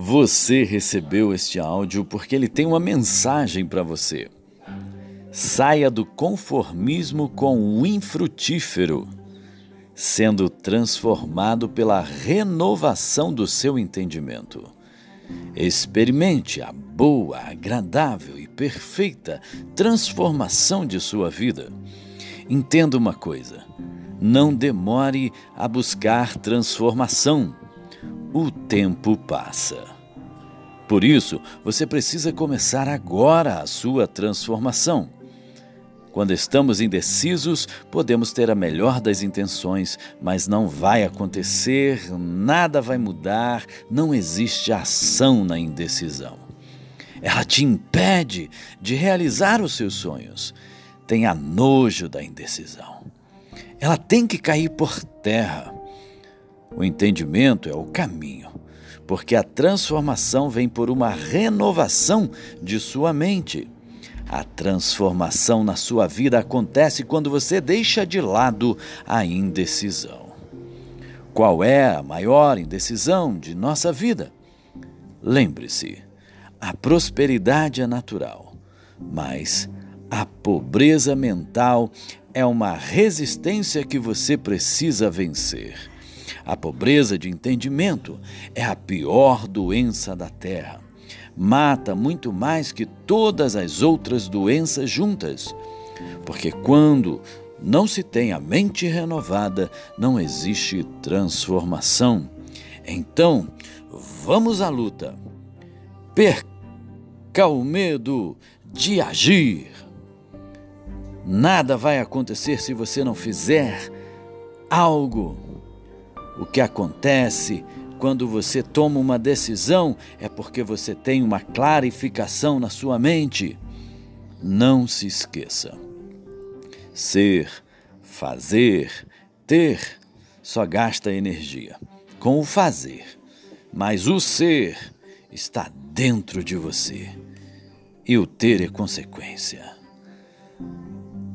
Você recebeu este áudio porque ele tem uma mensagem para você. Saia do conformismo com o infrutífero, sendo transformado pela renovação do seu entendimento. Experimente a boa, agradável e perfeita transformação de sua vida. Entenda uma coisa: não demore a buscar transformação o tempo passa. Por isso, você precisa começar agora a sua transformação. Quando estamos indecisos, podemos ter a melhor das intenções, mas não vai acontecer, nada vai mudar, não existe ação na indecisão. Ela te impede de realizar os seus sonhos. Tenha nojo da indecisão. Ela tem que cair por terra. O entendimento é o caminho, porque a transformação vem por uma renovação de sua mente. A transformação na sua vida acontece quando você deixa de lado a indecisão. Qual é a maior indecisão de nossa vida? Lembre-se, a prosperidade é natural, mas a pobreza mental é uma resistência que você precisa vencer. A pobreza de entendimento é a pior doença da terra. Mata muito mais que todas as outras doenças juntas. Porque quando não se tem a mente renovada, não existe transformação. Então, vamos à luta. Perca o medo de agir. Nada vai acontecer se você não fizer algo. O que acontece quando você toma uma decisão é porque você tem uma clarificação na sua mente. Não se esqueça. Ser, fazer, ter só gasta energia com o fazer, mas o ser está dentro de você e o ter é consequência.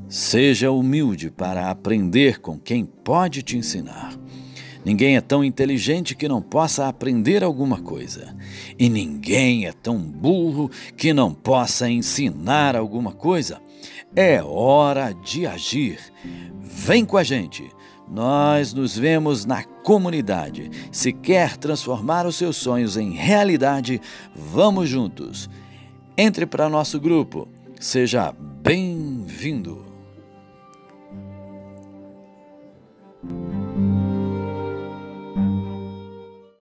Seja humilde para aprender com quem pode te ensinar. Ninguém é tão inteligente que não possa aprender alguma coisa. E ninguém é tão burro que não possa ensinar alguma coisa. É hora de agir. Vem com a gente. Nós nos vemos na comunidade. Se quer transformar os seus sonhos em realidade, vamos juntos. Entre para nosso grupo. Seja bem-vindo.